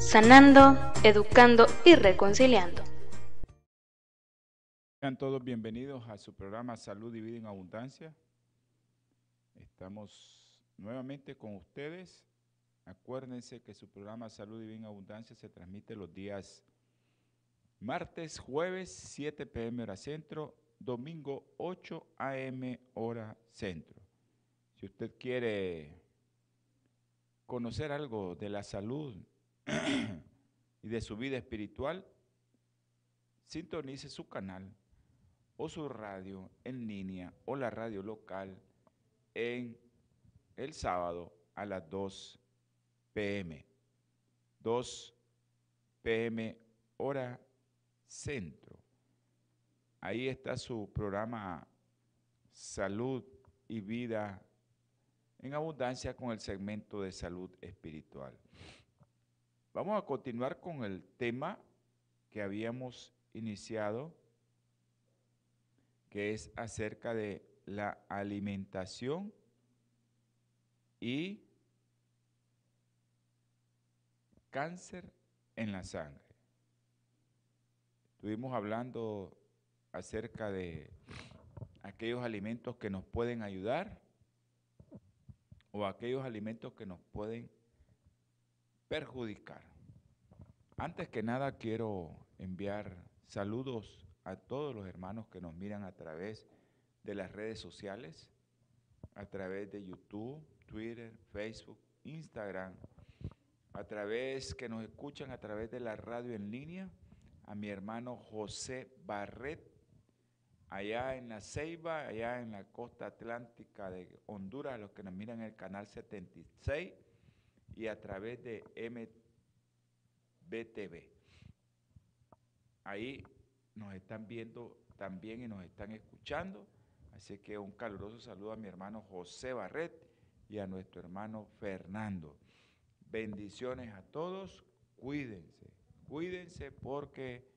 sanando, educando y reconciliando. Sean todos bienvenidos a su programa Salud y en Abundancia. Estamos nuevamente con ustedes. Acuérdense que su programa Salud y en Abundancia se transmite los días martes, jueves, 7 pm hora centro, domingo 8 am hora centro. Si usted quiere conocer algo de la salud y de su vida espiritual, sintonice su canal o su radio en línea o la radio local en el sábado a las 2 pm. 2 pm hora centro. Ahí está su programa Salud y Vida en Abundancia con el segmento de salud espiritual. Vamos a continuar con el tema que habíamos iniciado, que es acerca de la alimentación y cáncer en la sangre. Estuvimos hablando acerca de aquellos alimentos que nos pueden ayudar o aquellos alimentos que nos pueden perjudicar. Antes que nada quiero enviar saludos a todos los hermanos que nos miran a través de las redes sociales, a través de YouTube, Twitter, Facebook, Instagram, a través que nos escuchan a través de la radio en línea, a mi hermano José Barret, allá en la Ceiba, allá en la costa atlántica de Honduras, a los que nos miran en el canal 76 y a través de MBTV. Ahí nos están viendo también y nos están escuchando. Así que un caluroso saludo a mi hermano José Barret y a nuestro hermano Fernando. Bendiciones a todos, cuídense, cuídense porque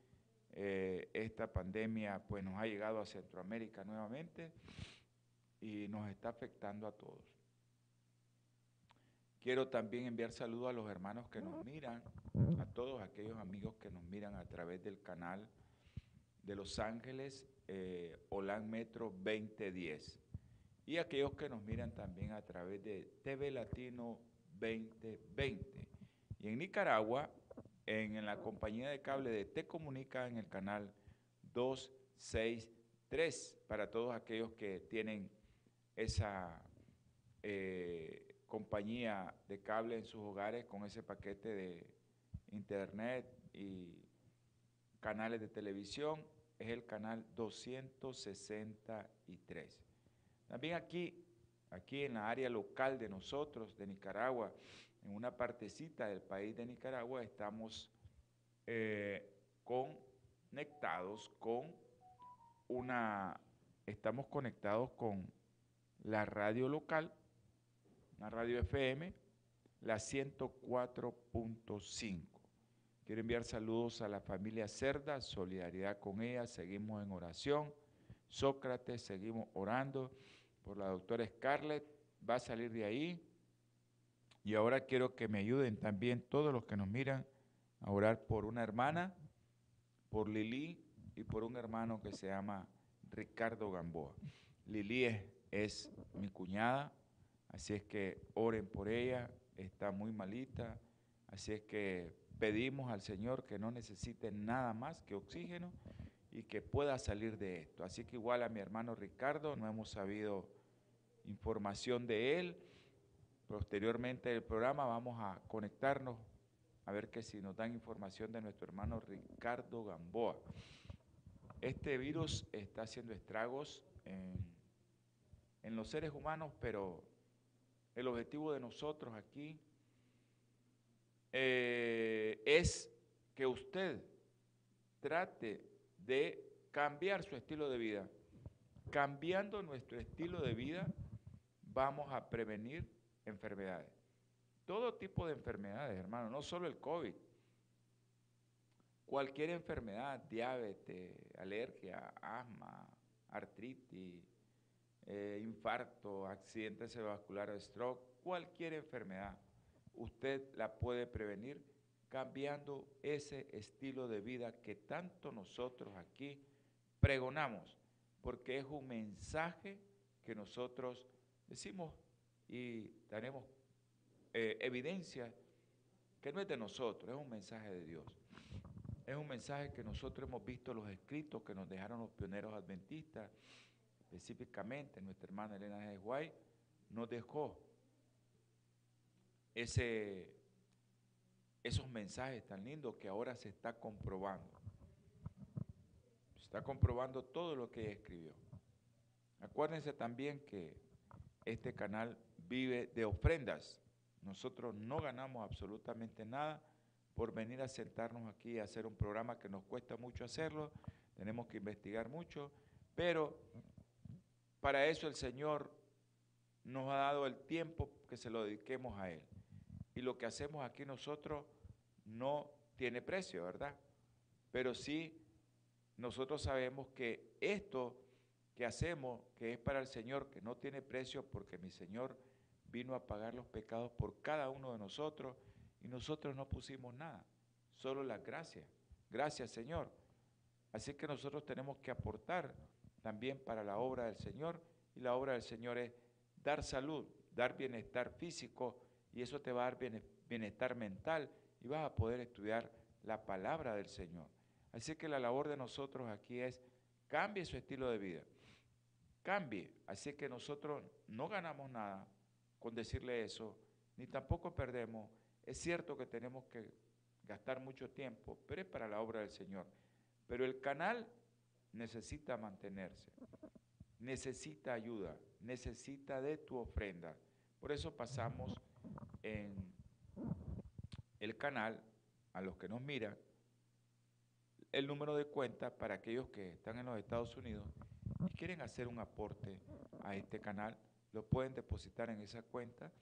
eh, esta pandemia pues nos ha llegado a Centroamérica nuevamente y nos está afectando a todos. Quiero también enviar saludos a los hermanos que nos miran, a todos aquellos amigos que nos miran a través del canal de Los Ángeles, eh, Metro 2010. Y aquellos que nos miran también a través de TV Latino 2020. Y en Nicaragua, en, la compañía de cable de Te Comunica en el canal 263, para todos aquellos que tienen esa... Eh, compañía de cable en sus hogares con ese paquete de internet y canales de televisión es el canal 263. También aquí, aquí en la área local de nosotros, de Nicaragua, en una partecita del país de Nicaragua, estamos eh, conectados con una, estamos conectados con la radio local la radio FM, la 104.5. Quiero enviar saludos a la familia Cerda, solidaridad con ella, seguimos en oración. Sócrates, seguimos orando por la doctora Scarlett, va a salir de ahí. Y ahora quiero que me ayuden también todos los que nos miran a orar por una hermana, por Lili y por un hermano que se llama Ricardo Gamboa. Lili es, es mi cuñada, Así es que oren por ella, está muy malita. Así es que pedimos al Señor que no necesite nada más que oxígeno y que pueda salir de esto. Así que igual a mi hermano Ricardo, no hemos sabido información de él. Posteriormente del programa vamos a conectarnos a ver que si nos dan información de nuestro hermano Ricardo Gamboa. Este virus está haciendo estragos en, en los seres humanos, pero el objetivo de nosotros aquí eh, es que usted trate de cambiar su estilo de vida. Cambiando nuestro estilo de vida, vamos a prevenir enfermedades. Todo tipo de enfermedades, hermano, no solo el COVID. Cualquier enfermedad, diabetes, alergia, asma, artritis, eh, infarto, accidente cerebrovascular, stroke, cualquier enfermedad, usted la puede prevenir cambiando ese estilo de vida que tanto nosotros aquí pregonamos, porque es un mensaje que nosotros decimos y tenemos eh, evidencia que no es de nosotros, es un mensaje de Dios. Es un mensaje que nosotros hemos visto los escritos que nos dejaron los pioneros adventistas, específicamente nuestra hermana Elena de Guay, nos dejó ese, esos mensajes tan lindos que ahora se está comprobando. Se está comprobando todo lo que ella escribió. Acuérdense también que este canal vive de ofrendas. Nosotros no ganamos absolutamente nada por venir a sentarnos aquí y hacer un programa que nos cuesta mucho hacerlo, tenemos que investigar mucho, pero para eso el Señor nos ha dado el tiempo que se lo dediquemos a Él. Y lo que hacemos aquí nosotros no tiene precio, ¿verdad? Pero sí, nosotros sabemos que esto que hacemos, que es para el Señor, que no tiene precio porque mi Señor vino a pagar los pecados por cada uno de nosotros y nosotros no pusimos nada, solo las gracias. Gracias Señor. Así que nosotros tenemos que aportar también para la obra del Señor y la obra del Señor es dar salud, dar bienestar físico y eso te va a dar bienestar mental y vas a poder estudiar la palabra del Señor. Así que la labor de nosotros aquí es cambie su estilo de vida, cambie. Así que nosotros no ganamos nada con decirle eso, ni tampoco perdemos. Es cierto que tenemos que gastar mucho tiempo, pero es para la obra del Señor. Pero el canal necesita mantenerse, necesita ayuda, necesita de tu ofrenda. Por eso pasamos en el canal, a los que nos miran, el número de cuenta para aquellos que están en los Estados Unidos y quieren hacer un aporte a este canal, lo pueden depositar en esa cuenta,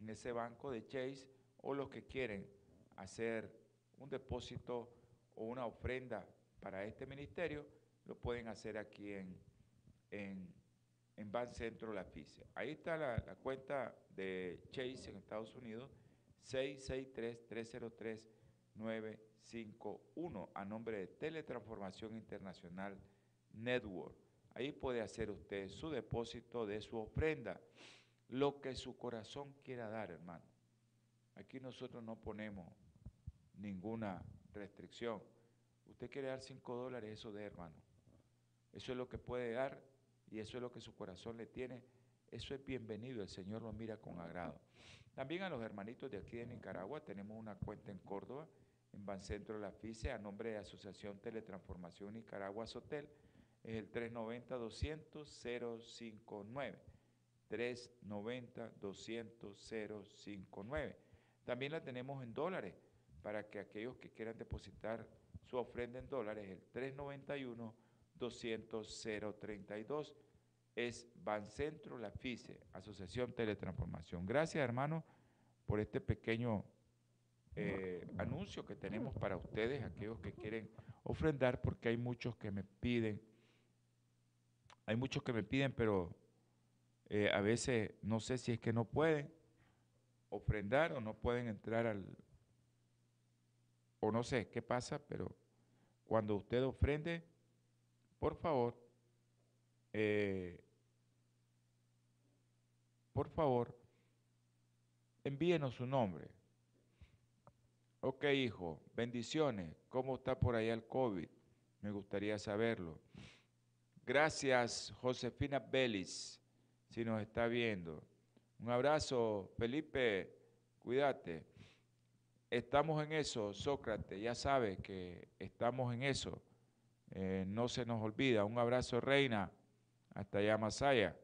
en ese banco de Chase, o los que quieren hacer un depósito o una ofrenda para este ministerio, lo pueden hacer aquí en, en, en Ban Centro La FICE. Ahí está la, la cuenta de Chase en Estados Unidos, 663-303-951, a nombre de Teletransformación Internacional Network. Ahí puede hacer usted su depósito de su ofrenda, lo que su corazón quiera dar, hermano. Aquí nosotros no ponemos ninguna restricción. Usted quiere dar 5 dólares, eso de hermano. Eso es lo que puede dar y eso es lo que su corazón le tiene. Eso es bienvenido, el Señor lo mira con agrado. También a los hermanitos de aquí de Nicaragua tenemos una cuenta en Córdoba, en Bancentro de la FICE, a nombre de Asociación Teletransformación Nicaragua Sotel, es el 390-200-059. 390-200-059. También la tenemos en dólares para que aquellos que quieran depositar su ofrenda en dólares, el 391-200-032 es Bancentro La FICE, Asociación Teletransformación. Gracias, hermano, por este pequeño eh, anuncio que tenemos para ustedes, aquellos que quieren ofrendar, porque hay muchos que me piden, hay muchos que me piden, pero eh, a veces no sé si es que no pueden ofrendar o no pueden entrar al, o no sé qué pasa, pero cuando usted ofrende, por favor, eh, por favor, envíenos su nombre. Ok, hijo, bendiciones. ¿Cómo está por allá el COVID? Me gustaría saberlo. Gracias, Josefina Belis, si nos está viendo. Un abrazo, Felipe, cuídate. Estamos en eso, Sócrates, ya sabes que estamos en eso. Eh, no se nos olvida. Un abrazo, Reina, hasta allá Masaya.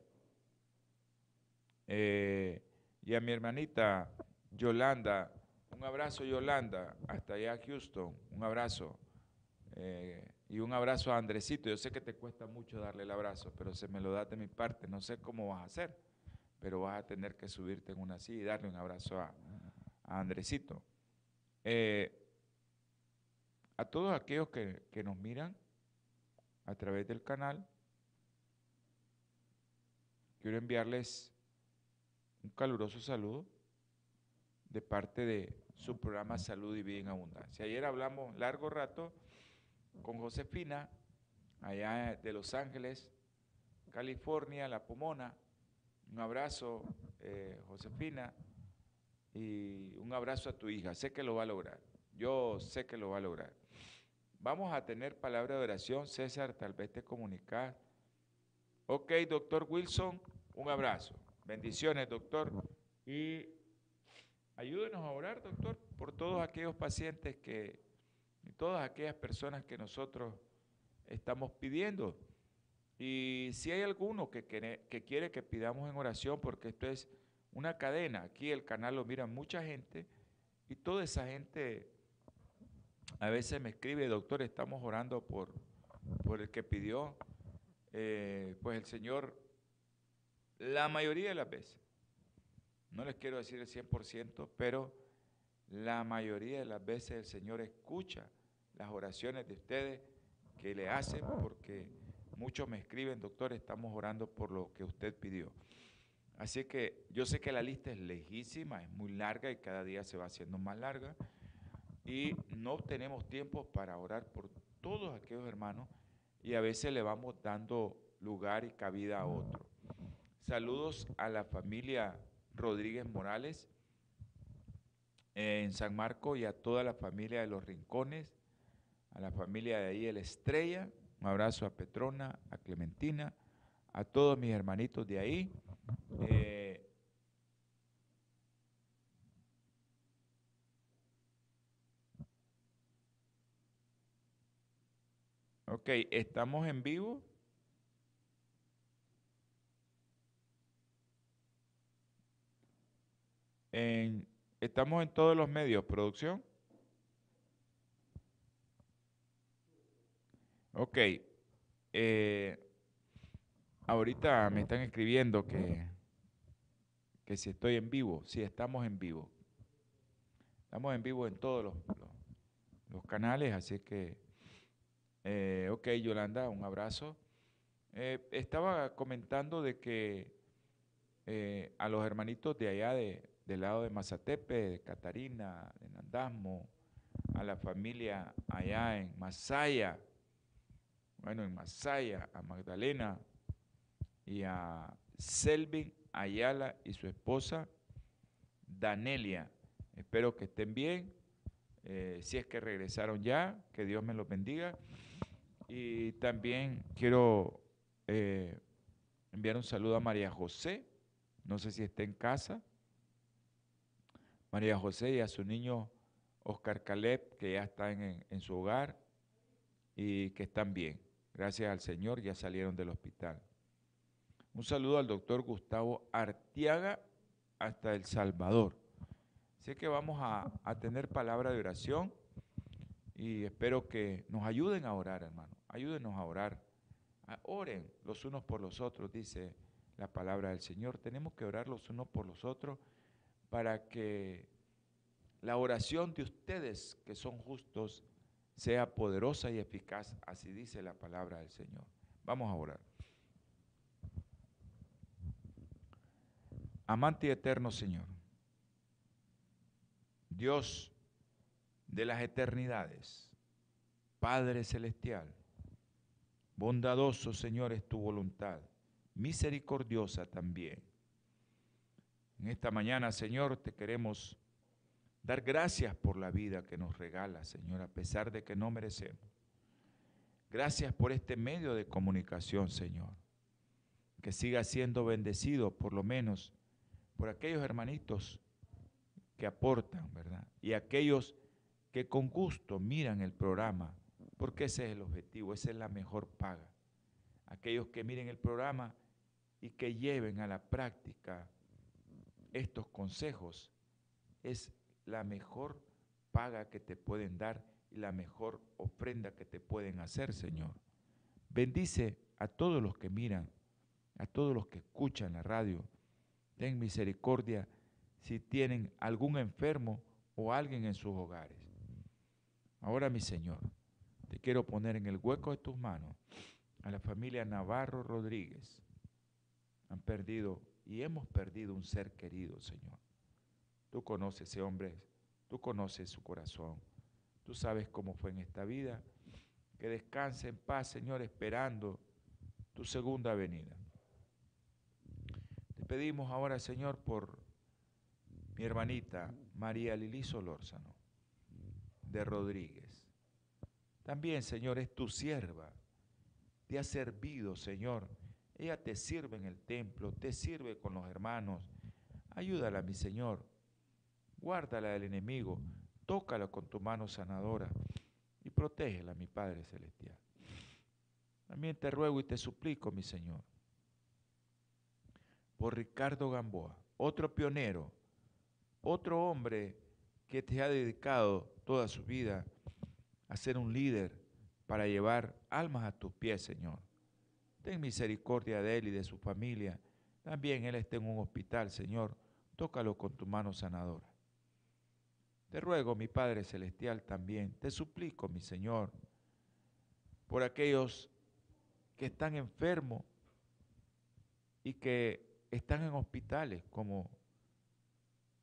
Eh, y a mi hermanita Yolanda, Un abrazo, Yolanda, hasta allá Houston. Un abrazo. Eh, y un abrazo a Andresito. Yo sé que te cuesta mucho darle el abrazo, pero se me lo da de mi parte. No sé cómo vas a hacer, pero vas a tener que subirte en una silla y darle un abrazo a, Andresito. Eh, a todos aquellos que, que nos miran a través del canal, quiero enviarles un caluroso saludo de parte de su programa Salud y Vida en Abundancia. Ayer hablamos largo rato con Josefina, allá de Los Ángeles, California, La Pomona. Un abrazo, eh, Josefina, y un abrazo a tu hija. Sé que lo va a lograr. Yo sé que lo va a lograr. Vamos a tener palabra de oración. César, tal vez te comunicas. Ok, doctor Wilson, un abrazo. Bendiciones, doctor. Y ayúdenos a orar, doctor, por todos aquellos pacientes que, y todas aquellas personas que nosotros estamos pidiendo. Y si hay alguno que, que, quiere que pidamos en oración, porque esto es una cadena, aquí el canal lo mira mucha gente y toda esa gente a veces me escribe, doctor, estamos orando por, por el que pidió, eh, pues el Señor la mayoría de las veces, no les quiero decir el 100%, pero la mayoría de las veces el Señor escucha las oraciones de ustedes que le hacen porque muchos me escriben, doctor, estamos orando por lo que usted pidió. Así que yo sé que la lista es lejísima, es muy larga y cada día se va haciendo más larga y no tenemos tiempo para orar por todos aquellos hermanos y a veces le vamos dando lugar y cabida a otros. Saludos a la familia Rodríguez Morales en San Marco y a toda la familia de los Rincones, a la familia de ahí El Estrella, un abrazo a Petrona, a Clementina, a todos mis hermanitos de ahí. Eh, ok, estamos en vivo. estamos en todos los medios, producción. Ok. Eh, ahorita me están escribiendo que, que si estoy en vivo. Sí, estamos en vivo. Estamos en vivo en todos los, los, canales, así que, eh, ok, Yolanda, un abrazo. Eh, estaba comentando de que a los hermanitos de allá de, del lado de Mazatepe, de Catarina, de Nandasmo, a la familia allá en Masaya, bueno, en Masaya, a Magdalena y a Selvin Ayala y su esposa Danelia. Espero que estén bien, eh, si es que regresaron ya, que Dios me los bendiga. Y también quiero eh, enviar un saludo a María José, no sé si está en casa, María José y a su niño Oscar Caleb, que ya están en, su hogar y que están bien. Gracias al Señor, ya salieron del hospital. Un saludo al doctor Gustavo Artiaga hasta El Salvador. Sé que vamos a, a, tener palabra de oración y espero que nos ayuden a orar, hermano. Ayúdenos a orar. Oren los unos por los otros, dice la palabra del Señor. Tenemos que orar los unos por los otros para que la oración de ustedes que son justos sea poderosa y eficaz, así dice la palabra del Señor. Vamos a orar. Amante y eterno Señor, Dios de las eternidades, Padre celestial, bondadoso Señor es tu voluntad, misericordiosa también en esta mañana, Señor, te queremos dar gracias por la vida que nos regala, Señor, a pesar de que no merecemos. Gracias por este medio de comunicación, Señor. Que siga siendo bendecido, por lo menos, por aquellos hermanitos que aportan, ¿verdad? Y aquellos que con gusto miran el programa, porque ese es el objetivo, esa es la mejor paga. Aquellos que miren el programa y que lleven a la práctica estos consejos es la mejor paga que te pueden dar y la mejor ofrenda que te pueden hacer, Señor. Bendice a todos los que miran, a todos los que escuchan la radio. Ten misericordia si tienen algún enfermo o alguien en sus hogares. Ahora, mi Señor, te quiero poner en el hueco de tus manos a la familia Navarro Rodríguez. Han perdido y hemos perdido un ser querido, Señor. Tú conoces ese hombre, tú conoces su corazón, tú sabes cómo fue en esta vida. Que descanse en paz, Señor, esperando tu segunda venida. Te pedimos ahora, Señor, por mi hermanita María Lili Solórzano de Rodríguez. También, Señor, es tu sierva. Te ha servido, Señor. Ella te sirve en el templo, te sirve con los hermanos. Ayúdala, mi Señor. Guárdala del enemigo. Tócala con tu mano sanadora y protégela, mi Padre Celestial. También te ruego y te suplico, mi Señor, por Ricardo Gamboa, otro pionero, otro hombre que te ha dedicado toda su vida a ser un líder para llevar almas a tus pies, Señor. Ten misericordia de él y de su familia. También él está en un hospital, Señor. Tócalo con tu mano sanadora. Te ruego, mi Padre Celestial, también, te suplico, mi Señor, por aquellos que están enfermos y que están en hospitales, como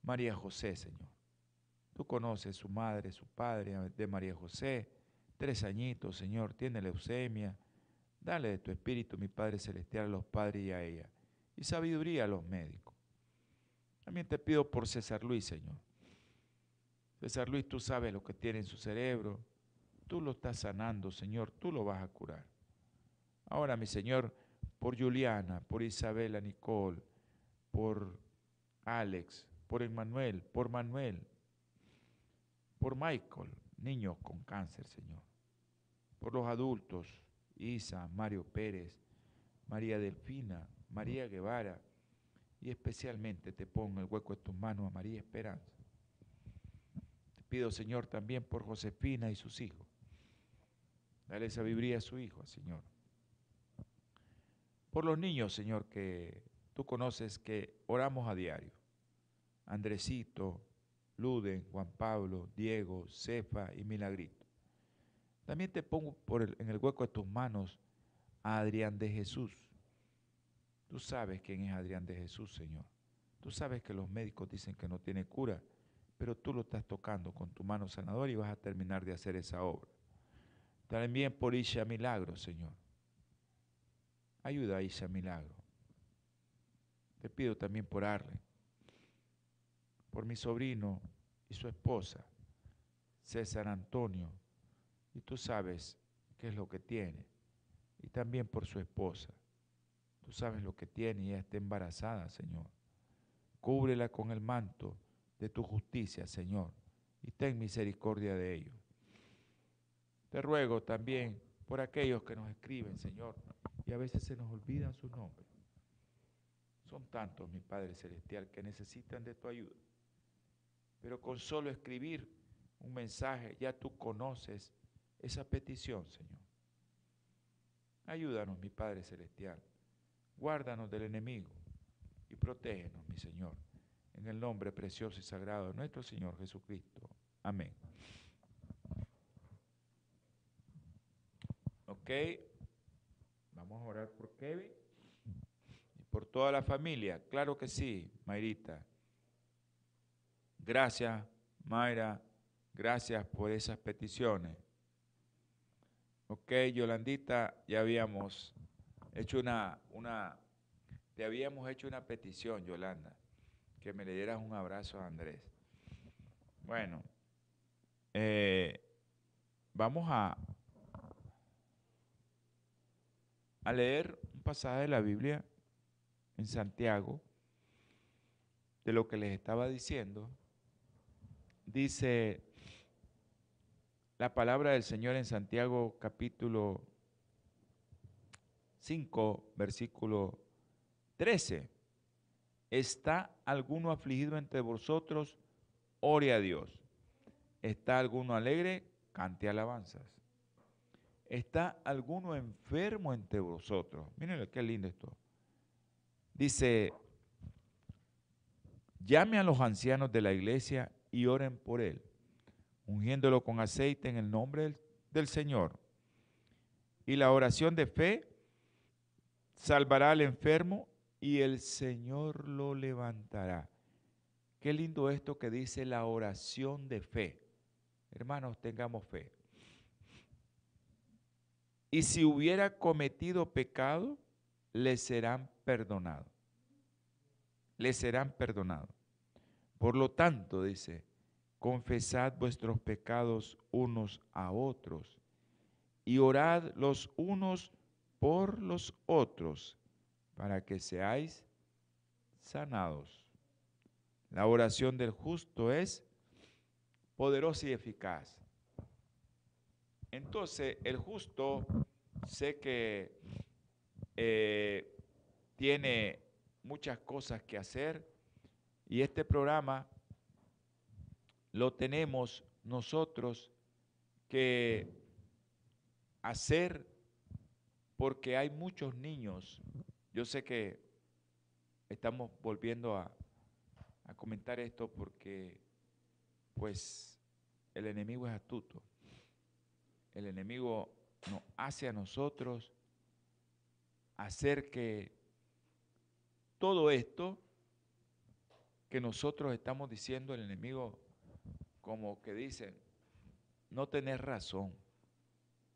María José, Señor. Tú conoces su madre, su padre de María José, tres añitos, Señor, tiene leucemia. Dale de tu espíritu, mi Padre Celestial, a los padres y a ella, y sabiduría a los médicos. También te pido por César Luis, Señor. César Luis, tú sabes lo que tiene en su cerebro. Tú lo estás sanando, Señor. Tú lo vas a curar. Ahora, mi Señor, por Juliana, por Isabela Nicole, por Alex, por Emmanuel, por Manuel, por Michael, niños con cáncer, Señor. Por los adultos, Isa, Mario Pérez, María Delfina, María Guevara, y especialmente te pongo el hueco de tus manos a María Esperanza. Te pido, Señor, también por Josefina y sus hijos. Dale sabiduría a su hijo, Señor. Por los niños, Señor, que tú conoces que oramos a diario. Andresito, Luden, Juan Pablo, Diego, Cefa y Milagrito. También te pongo en el hueco de tus manos a Adrián de Jesús. Tú sabes quién es Adrián de Jesús, Señor. Tú sabes que los médicos dicen que no tiene cura, pero tú lo estás tocando con tu mano sanadora y vas a terminar de hacer esa obra. También por Isha Milagro, Señor. Ayuda a Isha Milagro. Te pido también por Arlen por mi sobrino y su esposa, César Antonio, y tú sabes qué es lo que tiene, y también por su esposa. Tú sabes lo que tiene y ella está embarazada, Señor. Cúbrela con el manto de tu justicia, Señor, y ten misericordia de ellos. Te ruego también por aquellos que nos escriben, Señor, y a veces se nos olvidan sus nombres. Son tantos, mi Padre Celestial, que necesitan de tu ayuda. Pero con solo escribir un mensaje ya tú conoces esa petición, Señor. Ayúdanos, mi Padre Celestial. Guárdanos del enemigo y protégenos, mi Señor. En el nombre precioso y sagrado de nuestro Señor Jesucristo. Amén. Ok. Vamos a orar por Kevin y por toda la familia. Claro que sí, Mayrita. Gracias, Mayra. Gracias por esas peticiones. Ok, Yolandita, ya habíamos hecho una, una, te habíamos hecho una petición, Yolanda, que me le dieras un abrazo a Andrés. Bueno, eh, vamos a, a leer un pasaje de la Biblia en Santiago, de lo que les estaba diciendo dice la palabra del Señor en Santiago capítulo 5, versículo 13. ¿Está alguno afligido entre vosotros? ore a Dios. ¿Está alguno alegre? Cante alabanzas. ¿Está alguno enfermo entre vosotros? Miren qué lindo esto. Dice, llame a los ancianos de la iglesia y oren por él, ungiéndolo con aceite en el nombre del Señor. Y la oración de fe salvará al enfermo y el Señor lo levantará. Qué lindo esto que dice la oración de fe. Hermanos, tengamos fe. Y si hubiera cometido pecado, le serán perdonados. Le serán perdonados. Por lo tanto, dice, confesad vuestros pecados unos a otros y orad los unos por los otros para que seáis sanados. La oración del justo es poderosa y eficaz. Entonces, el justo sé que eh, tiene muchas cosas que hacer y este programa lo tenemos nosotros que hacer porque hay muchos niños. Yo sé que estamos volviendo a, comentar esto porque pues el enemigo es astuto. El enemigo nos hace a nosotros hacer que todo esto que nosotros estamos diciendo, el enemigo como que dice, no tenés razón.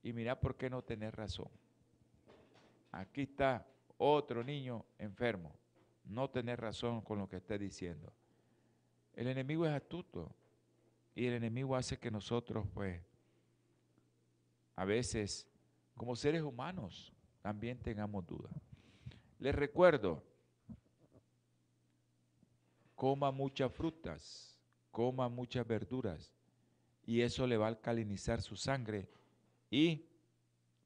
Y mira por qué no tenés razón. Aquí está otro niño enfermo. No tenés razón con lo que esté diciendo. El enemigo es astuto y el enemigo hace que nosotros, pues, a veces, como seres humanos, también tengamos dudas. Les recuerdo, coma muchas frutas, coma muchas verduras y eso le va a alcalinizar su sangre y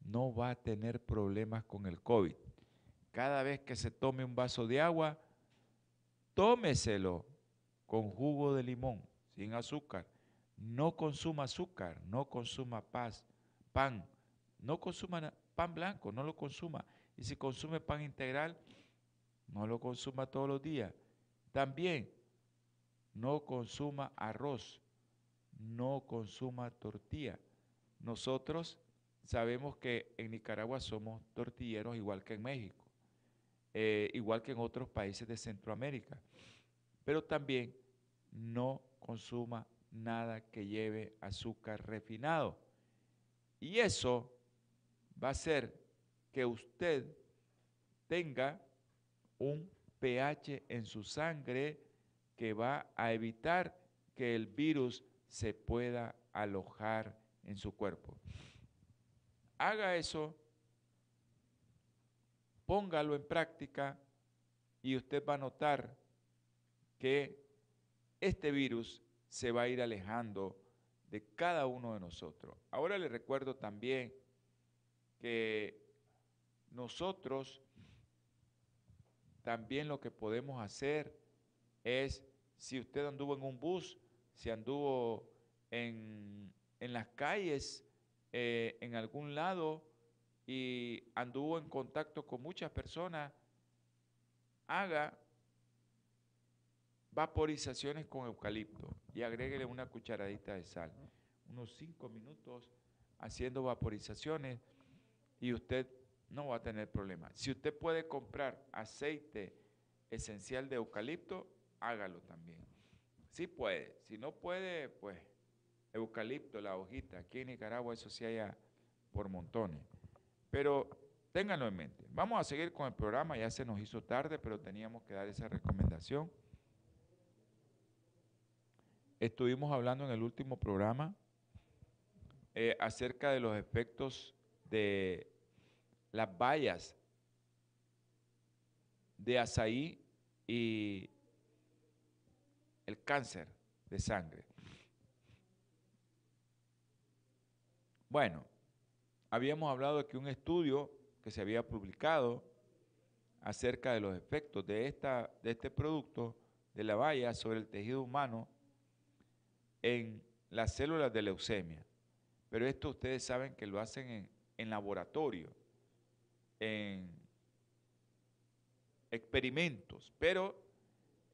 no va a tener problemas con el COVID. Cada vez que se tome un vaso de agua, tómeselo con jugo de limón, sin azúcar. No consuma azúcar, no consuma paz, pan, no consuma pan blanco, no lo consuma. Y si consume pan integral, no lo consuma todos los días. También no consuma arroz, no consuma tortilla. Nosotros sabemos que en Nicaragua somos tortilleros igual que en México, eh, igual que en otros países de Centroamérica. Pero también no consuma nada que lleve azúcar refinado. Y eso va a hacer que usted tenga un pH en su sangre que va a evitar que el virus se pueda alojar en su cuerpo. Haga eso, póngalo en práctica y usted va a notar que este virus se va a ir alejando de cada uno de nosotros. Ahora le recuerdo también que nosotros también lo que podemos hacer es, si usted anduvo en un bus, si anduvo en, en las calles, eh, en algún lado y anduvo en contacto con muchas personas, haga vaporizaciones con eucalipto y agréguele una cucharadita de sal. Unos cinco minutos haciendo vaporizaciones y usted no va a tener problema. Si usted puede comprar aceite esencial de eucalipto, hágalo también. Si puede, si no puede, pues eucalipto, la hojita. Aquí en Nicaragua eso sí haya por montones. Pero ténganlo en mente. Vamos a seguir con el programa, ya se nos hizo tarde, pero teníamos que dar esa recomendación. Estuvimos hablando en el último programa eh, acerca de los efectos de las bayas de azaí y el cáncer de sangre. Bueno, habíamos hablado de que un estudio que se había publicado acerca de los efectos de, esta, de este producto de la valla sobre el tejido humano en las células de leucemia. Pero esto ustedes saben que lo hacen en, en laboratorio, en experimentos, pero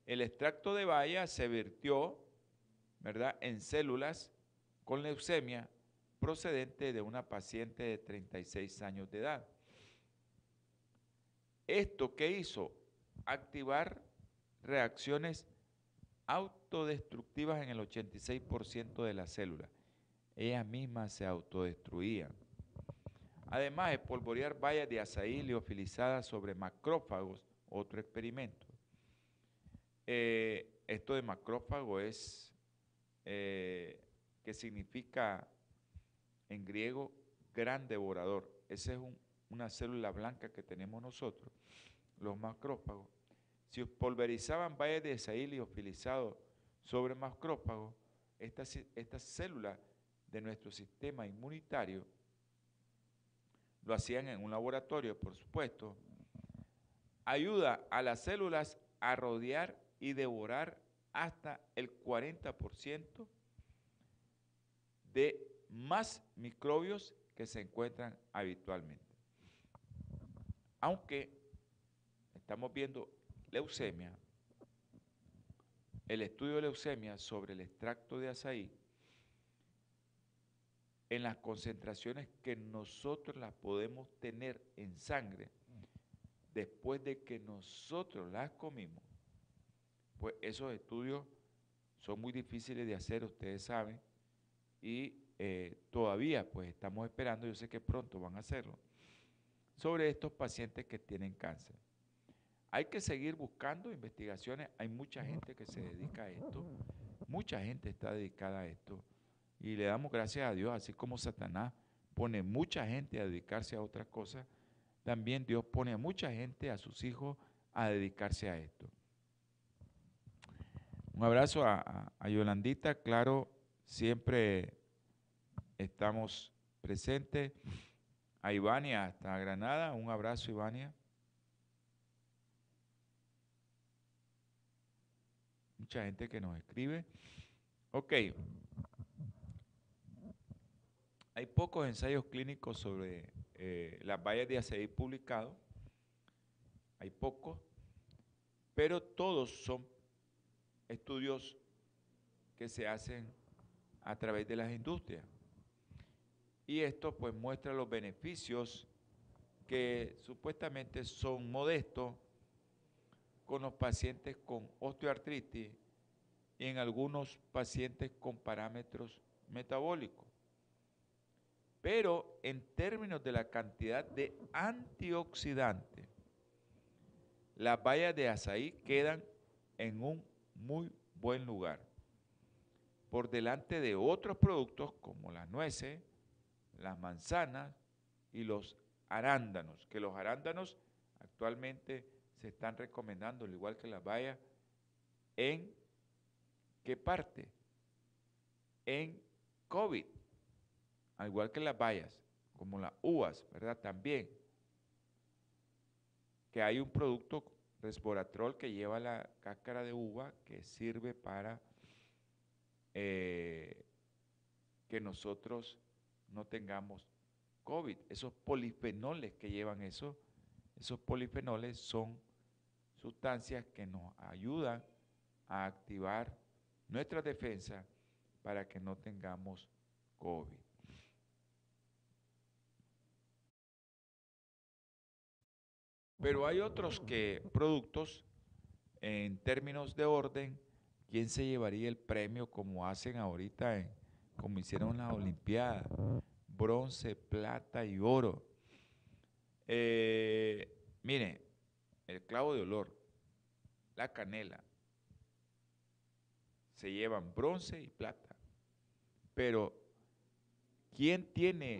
el extracto de baya se vertió, ¿verdad?, en células con leucemia procedente de una paciente de 36 años de edad. ¿Esto qué hizo? Activar reacciones autodestructivas en el 86% de las células. Ellas mismas se autodestruían. Además, espolvorear bayas de azaí liofilizadas sobre macrófagos, otro experimento. Eh, esto de macrófago es, eh, que significa en griego gran devorador. Esa es una célula blanca que tenemos nosotros, los macrófagos. Si pulverizaban bayas de azaí liofilizados sobre macrófagos, esta células de nuestro sistema inmunitario lo hacían en un laboratorio, por supuesto, ayuda a las células a rodear y devorar hasta el 40% de más microbios que se encuentran habitualmente. Aunque estamos viendo leucemia, el estudio de leucemia sobre el extracto de azaí, en las concentraciones que nosotros las podemos tener en sangre, después de que nosotros las comimos, pues esos estudios son muy difíciles de hacer, ustedes saben, y eh, todavía pues estamos esperando, yo sé que pronto van a hacerlo, sobre estos pacientes que tienen cáncer. Hay que seguir buscando investigaciones, hay mucha gente que se dedica a esto, mucha gente está dedicada a esto, y le damos gracias a Dios, así como Satanás pone mucha gente a dedicarse a otras cosas, también Dios pone a mucha gente, a sus hijos, a dedicarse a esto. Un abrazo a, Yolandita, claro, siempre estamos presentes. A Ivania hasta Granada, un abrazo Ivania. Mucha gente que nos escribe. Ok. Hay pocos ensayos clínicos sobre eh, las vallas de ACI publicados, hay pocos, pero todos son estudios que se hacen a través de las industrias. Y esto pues muestra los beneficios que supuestamente son modestos con los pacientes con osteoartritis y en algunos pacientes con parámetros metabólicos. Pero en términos de la cantidad de antioxidantes, las bayas de azaí quedan en un muy buen lugar, por delante de otros productos como las nueces, las manzanas y los arándanos, que los arándanos actualmente se están recomendando, al igual que las bayas, en qué parte? En COVID al igual que las bayas, como las uvas, ¿verdad? También, que hay un producto resveratrol que lleva la cáscara de uva que sirve para eh, que nosotros no tengamos COVID. Esos polifenoles que llevan eso, esos polifenoles son sustancias que nos ayudan a activar nuestra defensa para que no tengamos COVID. Pero hay otros que productos, en términos de orden, ¿quién se llevaría el premio como hacen ahorita, como hicieron en las Olimpiadas? Bronce, plata y oro. Eh, mire, el clavo de olor, la canela, se llevan bronce y plata. Pero, ¿quién tiene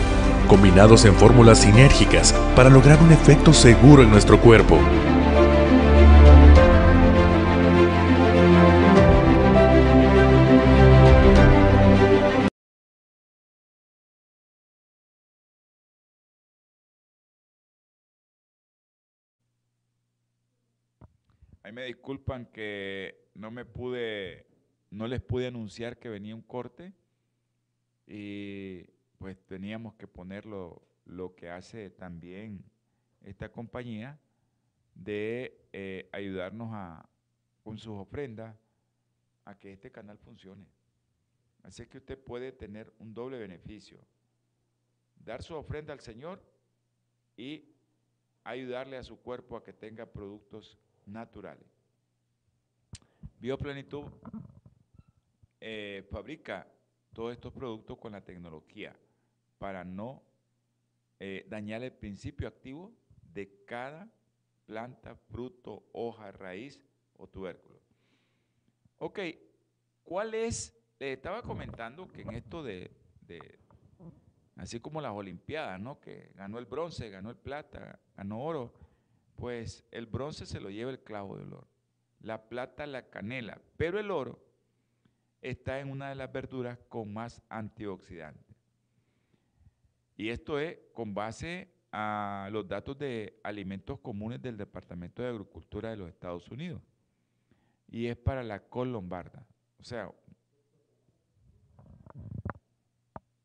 combinados en fórmulas sinérgicas para lograr un efecto seguro en nuestro cuerpo. Ahí me disculpan que no me pude, no les pude anunciar que venía un corte y pues teníamos que poner lo, que hace también esta compañía de eh, ayudarnos a, con sus ofrendas a que este canal funcione. Así que usted puede tener un doble beneficio. Dar su ofrenda al Señor y ayudarle a su cuerpo a que tenga productos naturales. Bioplenitud eh, fabrica todos estos productos con la tecnología para no eh, dañar el principio activo de cada planta, fruto, hoja, raíz o tubérculo. Ok, ¿cuál es? Le estaba comentando que en esto de, de, así como las Olimpiadas, ¿no? Que ganó el bronce, ganó el plata, ganó oro pues el bronce se lo lleva el clavo de olor, la plata la canela, pero el oro está en una de las verduras con más antioxidantes. Y esto es con base a los datos de alimentos comunes del Departamento de Agricultura de los Estados Unidos. Y es para la col lombarda. O sea,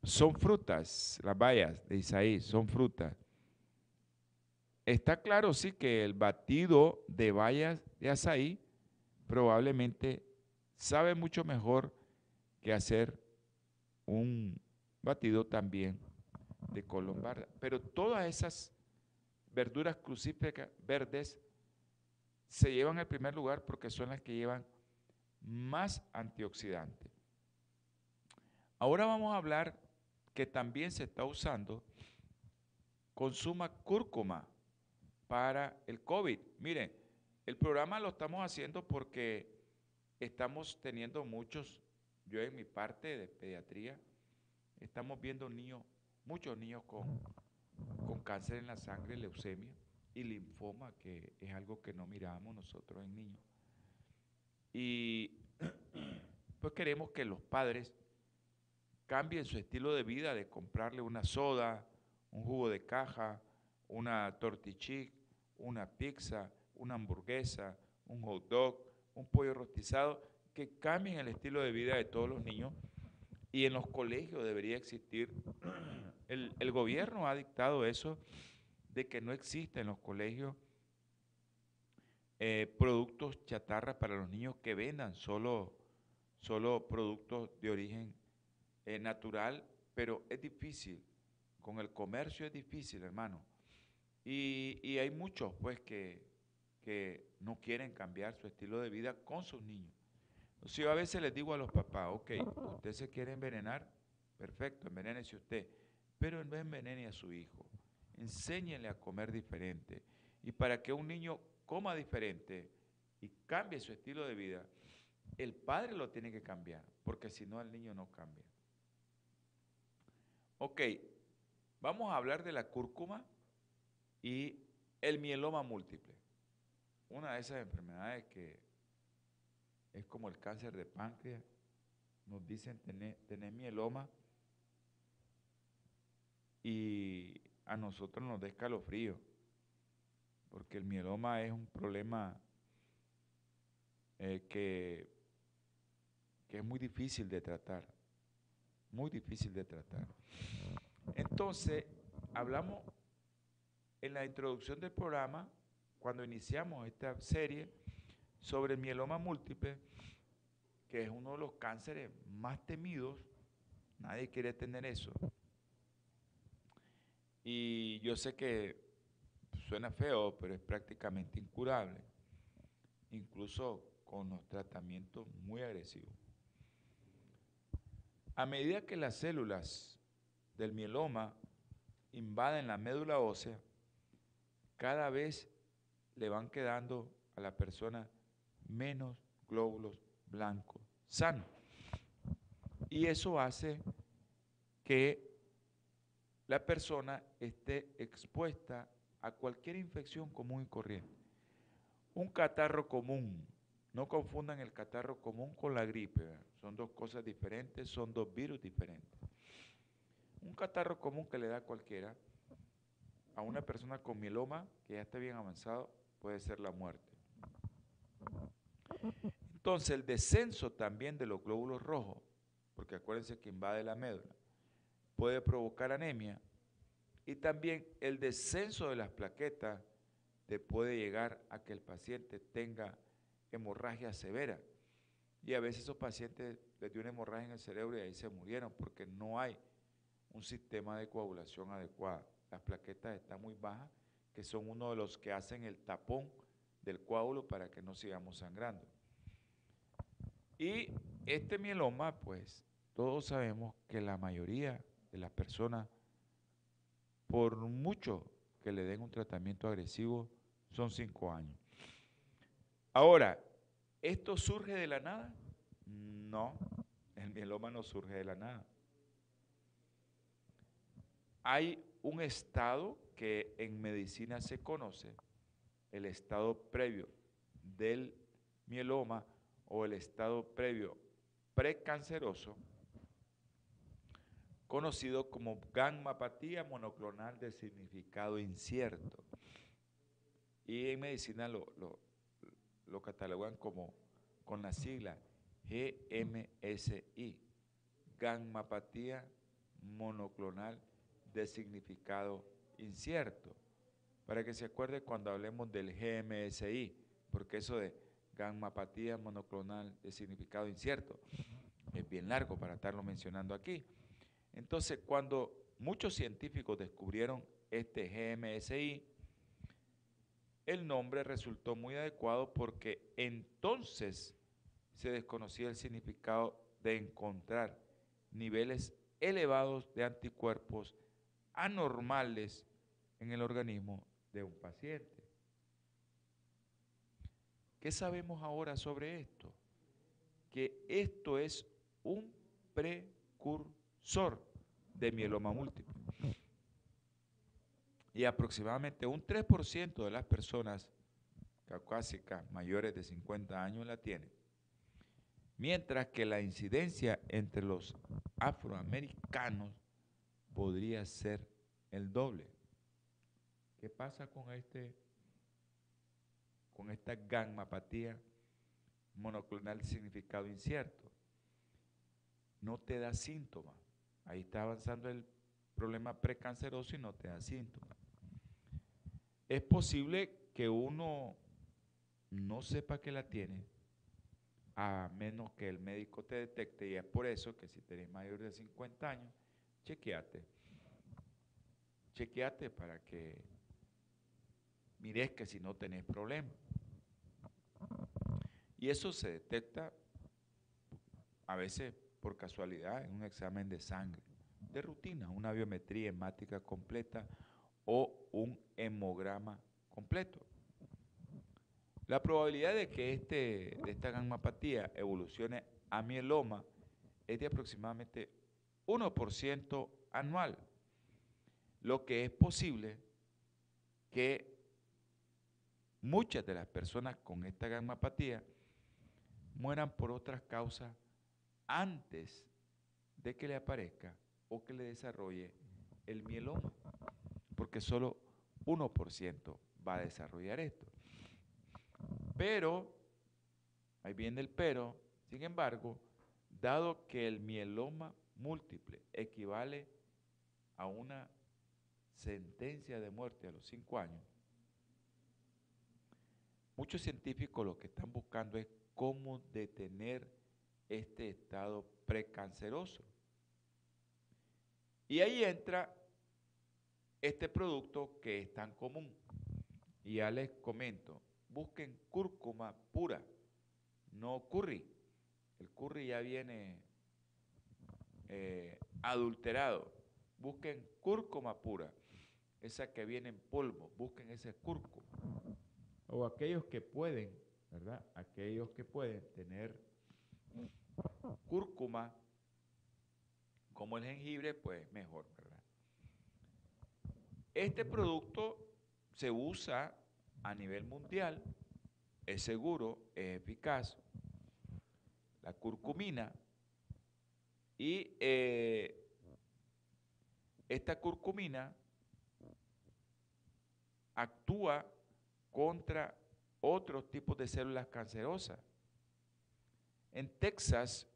son frutas, las bayas de Isaí, son frutas Está claro, sí, que el batido de bayas de azaí probablemente sabe mucho mejor que hacer un batido también de colombarda. Pero todas esas verduras crucíferas verdes se llevan al primer lugar porque son las que llevan más antioxidantes. Ahora vamos a hablar que también se está usando consuma cúrcuma para el COVID. Miren, el programa lo estamos haciendo porque estamos teniendo muchos, yo en mi parte de pediatría, estamos viendo niños, muchos niños con, con cáncer en la sangre, leucemia y linfoma, que es algo que no miramos nosotros en niños. Y pues queremos que los padres cambien su estilo de vida de comprarle una soda, un jugo de caja, una tortichic, una pizza, una hamburguesa, un hot dog, un pollo rostizado, que cambien el estilo de vida de todos los niños. Y en los colegios debería existir, el, gobierno ha dictado eso, de que no existe en los colegios eh, productos chatarra para los niños que vendan solo, solo productos de origen eh, natural, pero es difícil, con el comercio es difícil, hermano. Y, hay muchos, pues, que, no quieren cambiar su estilo de vida con sus niños. Entonces, yo a veces les digo a los papás, ok, usted se quiere envenenar, perfecto, envenenese usted, pero no envenene a su hijo. Enséñenle a comer diferente. Y para que un niño coma diferente y cambie su estilo de vida, el padre lo tiene que cambiar, porque si no el niño no cambia. Ok, vamos a hablar de la cúrcuma y el mieloma múltiple. Una de esas enfermedades que es como el cáncer de páncreas. Nos dicen tener, mieloma y a nosotros nos da escalofrío, porque el mieloma es un problema eh, que, que es muy difícil de tratar, muy difícil de tratar. Entonces, hablamos en la introducción del programa, cuando iniciamos esta serie sobre el mieloma múltiple, que es uno de los cánceres más temidos, nadie quiere tener eso. Y yo sé que suena feo, pero es prácticamente incurable, incluso con los tratamientos muy agresivos. A medida que las células del mieloma invaden la médula ósea, cada vez le van quedando a la persona menos glóbulos blancos sanos. Y eso hace que la persona esté expuesta a cualquier infección común y corriente. Un catarro común, no confundan el catarro común con la gripe, son dos cosas diferentes, son dos virus diferentes. Un catarro común que le da cualquiera a una persona con mieloma que ya está bien avanzado puede ser la muerte. Entonces el descenso también de los glóbulos rojos, porque acuérdense que invade la médula, puede provocar anemia y también el descenso de las plaquetas te puede llegar a que el paciente tenga hemorragia severa. Y a veces esos pacientes les dio una hemorragia en el cerebro y ahí se murieron porque no hay un sistema de coagulación adecuado. Las plaquetas están muy bajas, que son uno de los que hacen el tapón del coágulo para que no sigamos sangrando. Y este mieloma, pues todos sabemos que la mayoría de las personas, por mucho que le den un tratamiento agresivo, son cinco años. Ahora, ¿esto surge de la nada? No, el mieloma no surge de la nada. Hay un estado que en medicina se conoce, el estado previo del mieloma o el estado previo precanceroso, conocido como gammapatía monoclonal de significado incierto. Y en medicina lo, lo, catalogan como con la sigla GMSI, gammapatía monoclonal de significado incierto. Para que se acuerde cuando hablemos del GMSI, porque eso de gammapatía monoclonal de significado incierto es bien largo para estarlo mencionando aquí. Entonces, cuando muchos científicos descubrieron este GMSI, el nombre resultó muy adecuado porque entonces se desconocía el significado de encontrar niveles elevados de anticuerpos anormales en el organismo de un paciente. ¿Qué sabemos ahora sobre esto? Que esto es un precursor de mieloma múltiple. Y aproximadamente un 3% de las personas caucásicas mayores de 50 años la tienen. Mientras que la incidencia entre los afroamericanos podría ser el doble. ¿Qué pasa con este con esta gammapatía monoclonal significado incierto? No te da síntomas. Ahí está avanzando el problema precanceroso y no te da síntomas. Es posible que uno no sepa que la tiene, a menos que el médico te detecte, y es por eso que si tenés mayor de 50 años, chequeate. Chequeate para que mires que si no tenés problema. Y eso se detecta a veces por casualidad en un examen de sangre, de rutina, una biometría hemática completa o un hemograma completo. La probabilidad de que este, de esta gammapatía evolucione a mieloma es de aproximadamente 1% anual, lo que es posible que muchas de las personas con esta gammapatía mueran por otras causas antes de que le aparezca o que le desarrolle el mieloma, porque solo 1% va a desarrollar esto. Pero, ahí viene el pero, sin embargo, dado que el mieloma múltiple equivale a una sentencia de muerte a los 5 años, muchos científicos lo que están buscando es cómo detener este estado precanceroso. Y ahí entra este producto que es tan común. Y ya les comento, busquen cúrcuma pura, no curry. El curry ya viene eh, adulterado. Busquen cúrcuma pura. esa que viene en polvo, busquen ese cúrcuma. O aquellos que pueden, ¿verdad? Aquellos que pueden tener cúrcuma como el jengibre, pues mejor, ¿verdad? Este producto se usa a nivel mundial, es seguro, es eficaz. La curcumina y eh, esta curcumina actúa contra otros tipos de células cancerosas. En Texas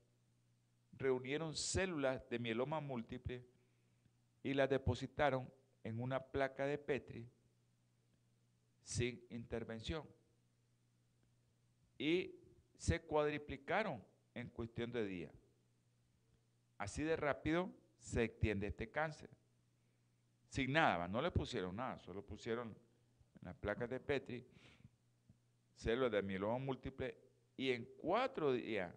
reunieron células de mieloma múltiple y las depositaron en una placa de Petri sin intervención. Y se cuadriplicaron en cuestión de días. Así de rápido se extiende este cáncer. Sin nada, no le pusieron nada, solo pusieron en las placas de Petri células de mieloma múltiple y en cuatro días,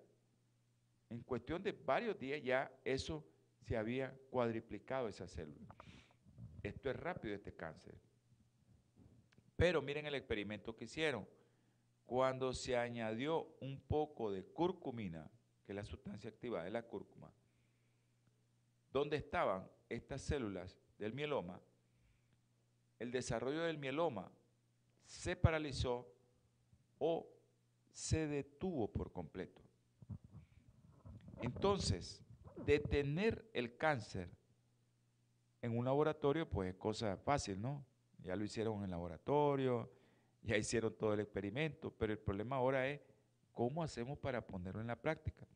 en cuestión de varios días ya eso se había cuadriplicado esa célula. Esto es rápido este cáncer. Pero miren el experimento que hicieron. Cuando se añadió un poco de curcumina, que es la sustancia activa de la cúrcuma, donde estaban estas células del mieloma, el desarrollo del mieloma se paralizó o se detuvo por completo. Entonces, detener el cáncer en un laboratorio, pues es cosa fácil, ¿no? Ya lo hicieron en el laboratorio, ya hicieron todo el experimento, pero el problema ahora es cómo hacemos para ponerlo en la práctica.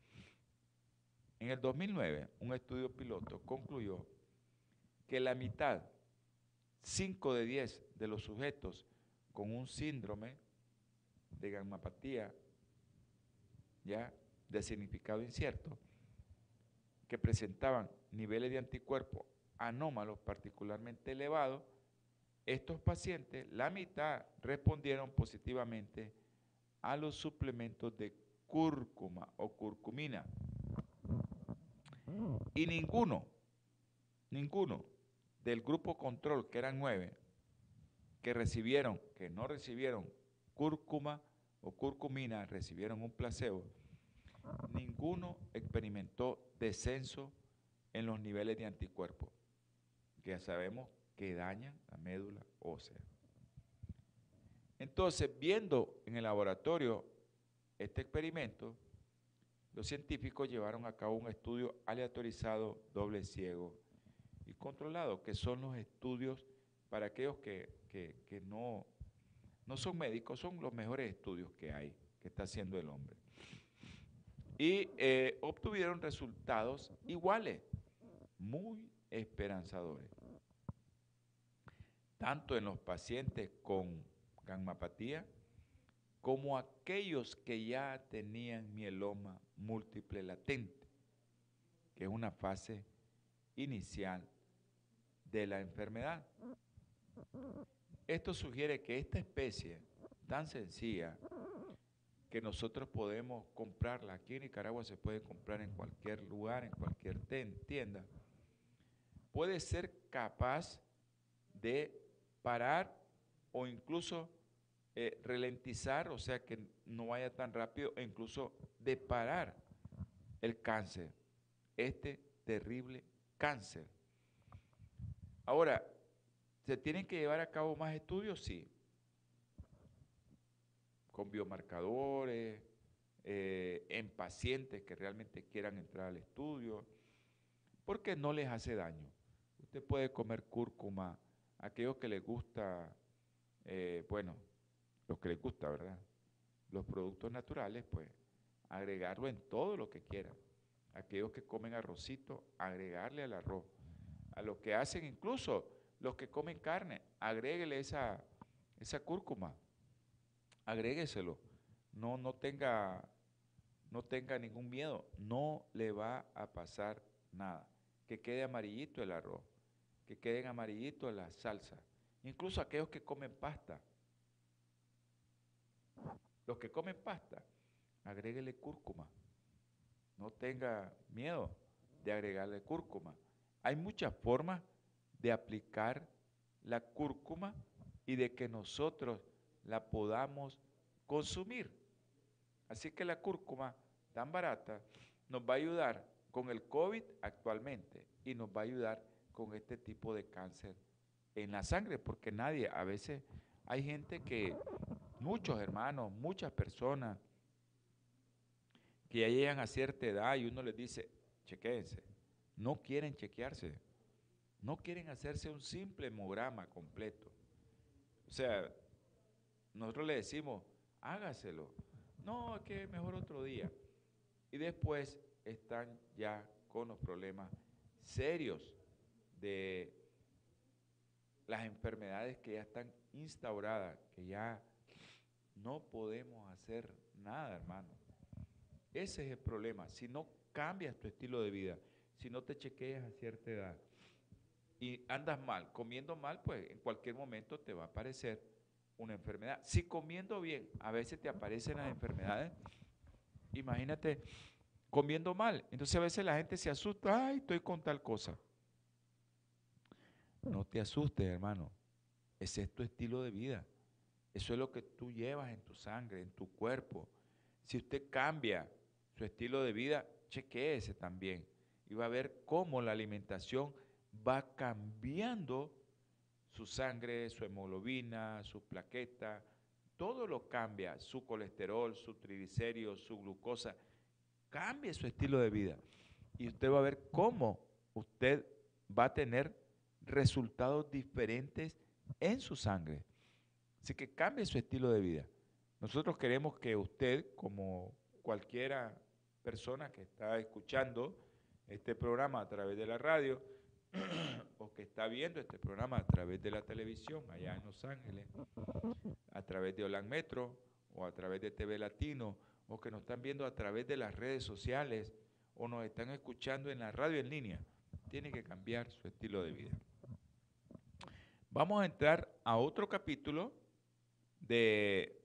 En el 2009, un estudio piloto concluyó que la mitad, 5 de 10 de los sujetos con un síndrome de gamapatía, ya de significado incierto, que presentaban niveles de anticuerpos anómalos particularmente elevados, estos pacientes, la mitad respondieron positivamente a los suplementos de cúrcuma o curcumina. Y ninguno, ninguno del grupo control, que eran nueve, que recibieron, que no recibieron cúrcuma o curcumina, recibieron un placebo, ninguno experimentó descenso en los niveles de anticuerpos, que ya sabemos que dañan la médula ósea. Entonces, viendo en el laboratorio este experimento, los científicos llevaron a cabo un estudio aleatorizado, doble ciego y controlado, que son los estudios para aquellos que, no, no son médicos, son los mejores estudios que hay, que está haciendo el hombre. Y eh, obtuvieron resultados iguales, muy esperanzadores tanto en los pacientes con gammapatía como aquellos que ya tenían mieloma múltiple latente, que es una fase inicial de la enfermedad. Esto sugiere que esta especie tan sencilla que nosotros podemos comprarla, aquí en Nicaragua se puede comprar en cualquier lugar, en cualquier tienda, puede ser capaz de parar o incluso eh, ralentizar, o sea que no vaya tan rápido, e incluso de parar el cáncer, este terrible cáncer. Ahora, ¿se tienen que llevar a cabo más estudios? Sí. Con biomarcadores, eh, en pacientes que realmente quieran entrar al estudio, porque no les hace daño. Usted puede comer cúrcuma aquellos que les gusta, eh, bueno, los que les gusta, ¿verdad? Los productos naturales, pues agregarlo en todo lo que quieran. Aquellos que comen arrocito, agregarle al arroz. A los que hacen incluso los que comen carne, agréguele esa, esa cúrcuma, agrégueselo. No, no, tenga, no tenga ningún miedo, no le va a pasar nada. Que quede amarillito el arroz que queden amarillitos la salsa. Incluso aquellos que comen pasta. Los que comen pasta, agréguele cúrcuma. No tenga miedo de agregarle cúrcuma. Hay muchas formas de aplicar la cúrcuma y de que nosotros la podamos consumir. Así que la cúrcuma tan barata nos va a ayudar con el COVID actualmente y nos va a ayudar con este tipo de cáncer en la sangre, porque nadie, a veces hay gente que, muchos hermanos, muchas personas que ya llegan a cierta edad y uno les dice, chequéense, no quieren chequearse, no quieren hacerse un simple hemograma completo. O sea, nosotros le decimos, hágaselo. No, que mejor otro día. Y después están ya con los problemas serios de las enfermedades que ya están instauradas, que ya no podemos hacer nada, hermano. Ese es el problema. Si no cambias tu estilo de vida, si no te chequeas a cierta edad y andas mal, comiendo mal, pues en cualquier momento te va a aparecer una enfermedad. Si comiendo bien, a veces te aparecen las enfermedades, imagínate comiendo mal. Entonces a veces la gente se asusta, ay, estoy con tal cosa. No te asustes, hermano. Ese es tu estilo de vida. Eso es lo que tú llevas en tu sangre, en tu cuerpo. Si usted cambia su estilo de vida, chequeese también. Y va a ver cómo la alimentación va cambiando su sangre, su hemoglobina, su plaqueta, todo lo cambia, su colesterol, su triglicéridos, su glucosa. Cambie su estilo de vida. Y usted va a ver cómo usted va a tener resultados diferentes en su sangre. Así que cambie su estilo de vida. Nosotros queremos que usted, como cualquiera persona que está escuchando este programa a través de la radio o que está viendo este programa a través de la televisión allá en Los Ángeles, a través de Olan Metro o a través de TV Latino o que nos están viendo a través de las redes sociales o nos están escuchando en la radio en línea, tiene que cambiar su estilo de vida. Vamos a entrar a otro capítulo de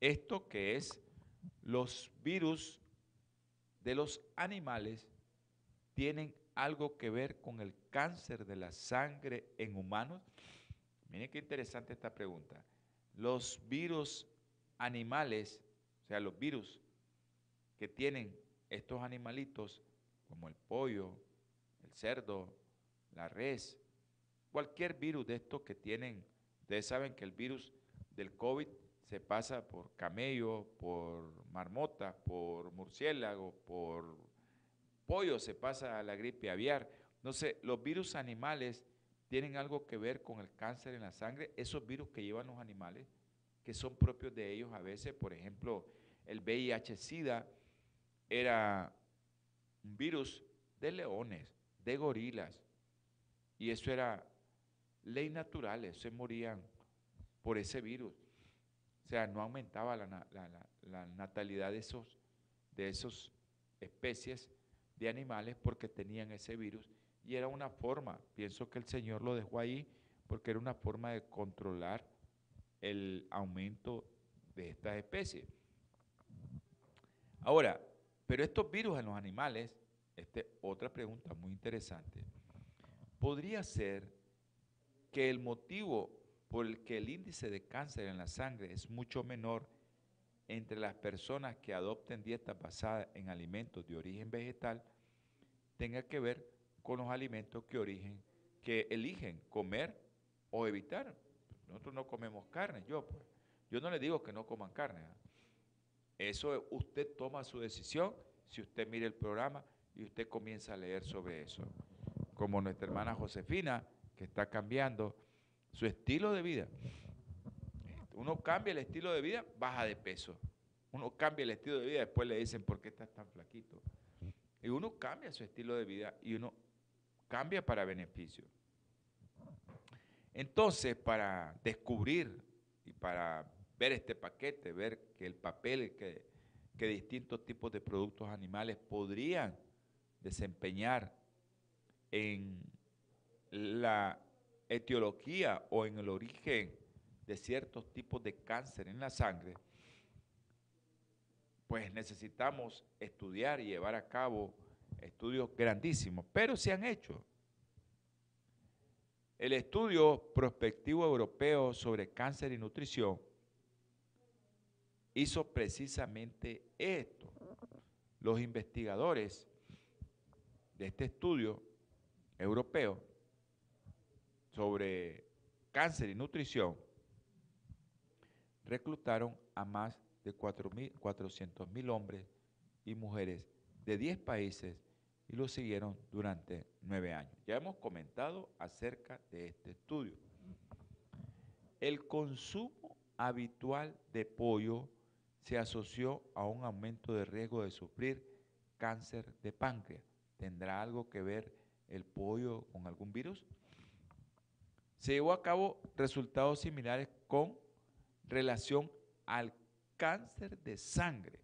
esto que es los virus de los animales tienen algo que ver con el cáncer de la sangre en humanos. Miren qué interesante esta pregunta. Los virus animales, o sea, los virus que tienen estos animalitos, como el pollo, el cerdo, la res, cualquier virus de estos que tienen, ustedes saben que el virus del COVID se pasa por camello, por marmota, por murciélago, por pollo, se pasa a la gripe aviar. No sé, los virus animales tienen algo que ver con el cáncer en la sangre, esos virus que llevan los animales, que son propios de ellos a veces, por ejemplo, el VIH-Sida era un virus de leones, de gorilas, y eso era ley natural, se morían por ese virus. O sea, no aumentaba la, natalidad de esos, de esos especies de animales porque tenían ese virus y era una forma, pienso que el Señor lo dejó ahí porque era una forma de controlar el aumento de estas especies. Ahora, pero estos virus en los animales, esta otra pregunta muy interesante, podría ser que el motivo por el que el índice de cáncer en la sangre es mucho menor entre las personas que adopten dietas basadas en alimentos de origen vegetal tenga que ver con los alimentos que, origen, que eligen comer o evitar. Nosotros no comemos carne, yo pues. Yo no le digo que no coman carne. ¿ah? Eso usted toma su decisión si usted mire el programa y usted comienza a leer sobre eso. Como nuestra hermana Josefina, que está cambiando su estilo de vida. Uno cambia el estilo de vida, baja de peso. Uno cambia el estilo de vida, después le dicen, ¿por qué estás tan flaquito? Y uno cambia su estilo de vida y uno cambia para beneficio. Entonces, para descubrir y para ver este paquete, ver que el papel que, que distintos tipos de productos animales podrían desempeñar en la etiología o en el origen de ciertos tipos de cáncer en la sangre, pues necesitamos estudiar y llevar a cabo estudios grandísimos, pero se han hecho. El estudio prospectivo europeo sobre cáncer y nutrición hizo precisamente esto. Los investigadores de este estudio europeo sobre cáncer y nutrición reclutaron a más de 400 mil hombres y mujeres de 10 países y lo siguieron durante nueve años. Ya hemos comentado acerca de este estudio. El consumo habitual de pollo se asoció a un aumento de riesgo de sufrir cáncer de páncreas. ¿Tendrá algo que ver el pollo con algún virus? Se llevó a cabo resultados similares con relación al cáncer de sangre.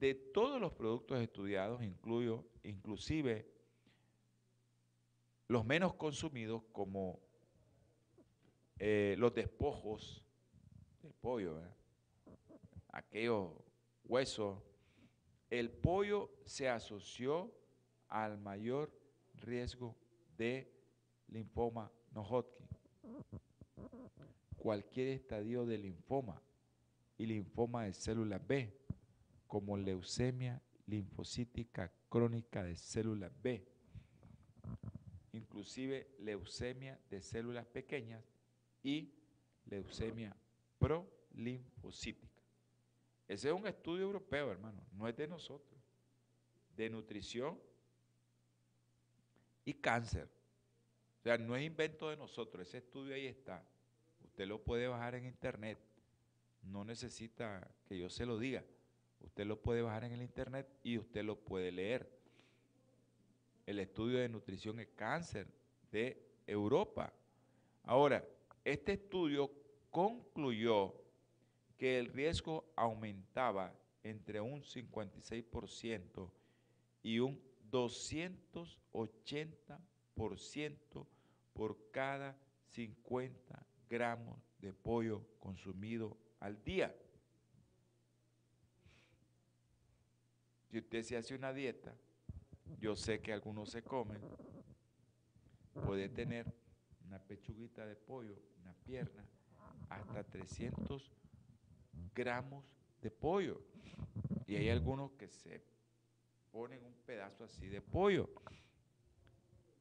De todos los productos estudiados, incluyo, inclusive los menos consumidos como eh, los despojos del pollo, aquellos huesos, el pollo se asoció al mayor riesgo de linfoma no Hodgkin. Cualquier estadio de linfoma y linfoma de células B, como leucemia linfocítica crónica de células B, inclusive leucemia de células pequeñas y leucemia prolinfocítica. Ese es un estudio europeo, hermano, no es de nosotros, de nutrición y cáncer. O sea, no es invento de nosotros, ese estudio ahí está. Usted lo puede bajar en internet. No necesita que yo se lo diga. Usted lo puede bajar en el internet y usted lo puede leer. El estudio de nutrición y cáncer de Europa. Ahora, este estudio concluyó que el riesgo aumentaba entre un 56% y un 280% por cada 50 gramos de pollo consumido al día. Si usted se hace una dieta, yo sé que algunos se comen, puede tener una pechuguita de pollo, una pierna, hasta 300 gramos de pollo. Y hay algunos que se ponen un pedazo así de pollo.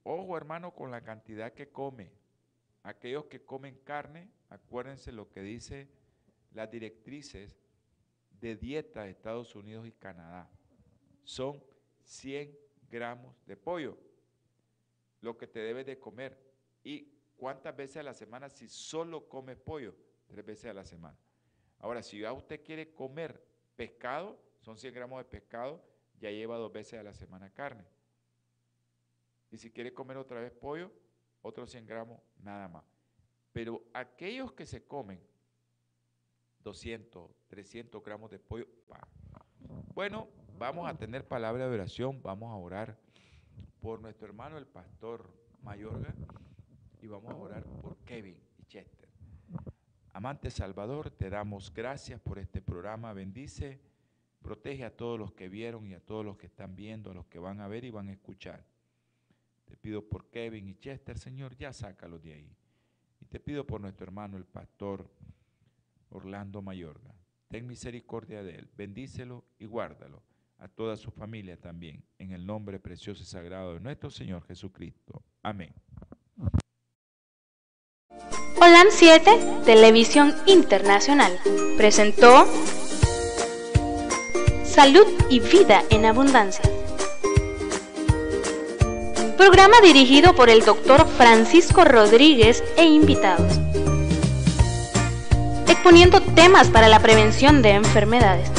Ojo hermano con la cantidad que come. Aquellos que comen carne, acuérdense lo que dice las directrices de dieta de Estados Unidos y Canadá. Son 100 gramos de pollo, lo que te debes de comer. ¿Y cuántas veces a la semana si solo comes pollo? Tres veces a la semana. Ahora, si ya usted quiere comer pescado, son 100 gramos de pescado, ya lleva dos veces a la semana carne. Y si quiere comer otra vez pollo, otros 100 gramos nada más. Pero aquellos que se comen 200, 300 gramos de pollo, bueno, vamos a tener palabra de oración, vamos a orar por nuestro hermano el pastor Mayorga y vamos a orar por Kevin y Chester. Amante Salvador, te damos gracias por este programa, bendice, protege a todos los que vieron y a todos los que están viendo, a los que van a ver y van a escuchar. Te pido por Kevin y Chester, Señor, ya sácalos de ahí. Y te pido por nuestro hermano, el pastor Orlando Mayorga. Ten misericordia de él, bendícelo y guárdalo. A toda su familia también, en el nombre precioso y sagrado de nuestro Señor Jesucristo. Amén. OLAM 7, Televisión Internacional, presentó Salud y Vida en Abundancia programa dirigido por el doctor Francisco Rodríguez e invitados, exponiendo temas para la prevención de enfermedades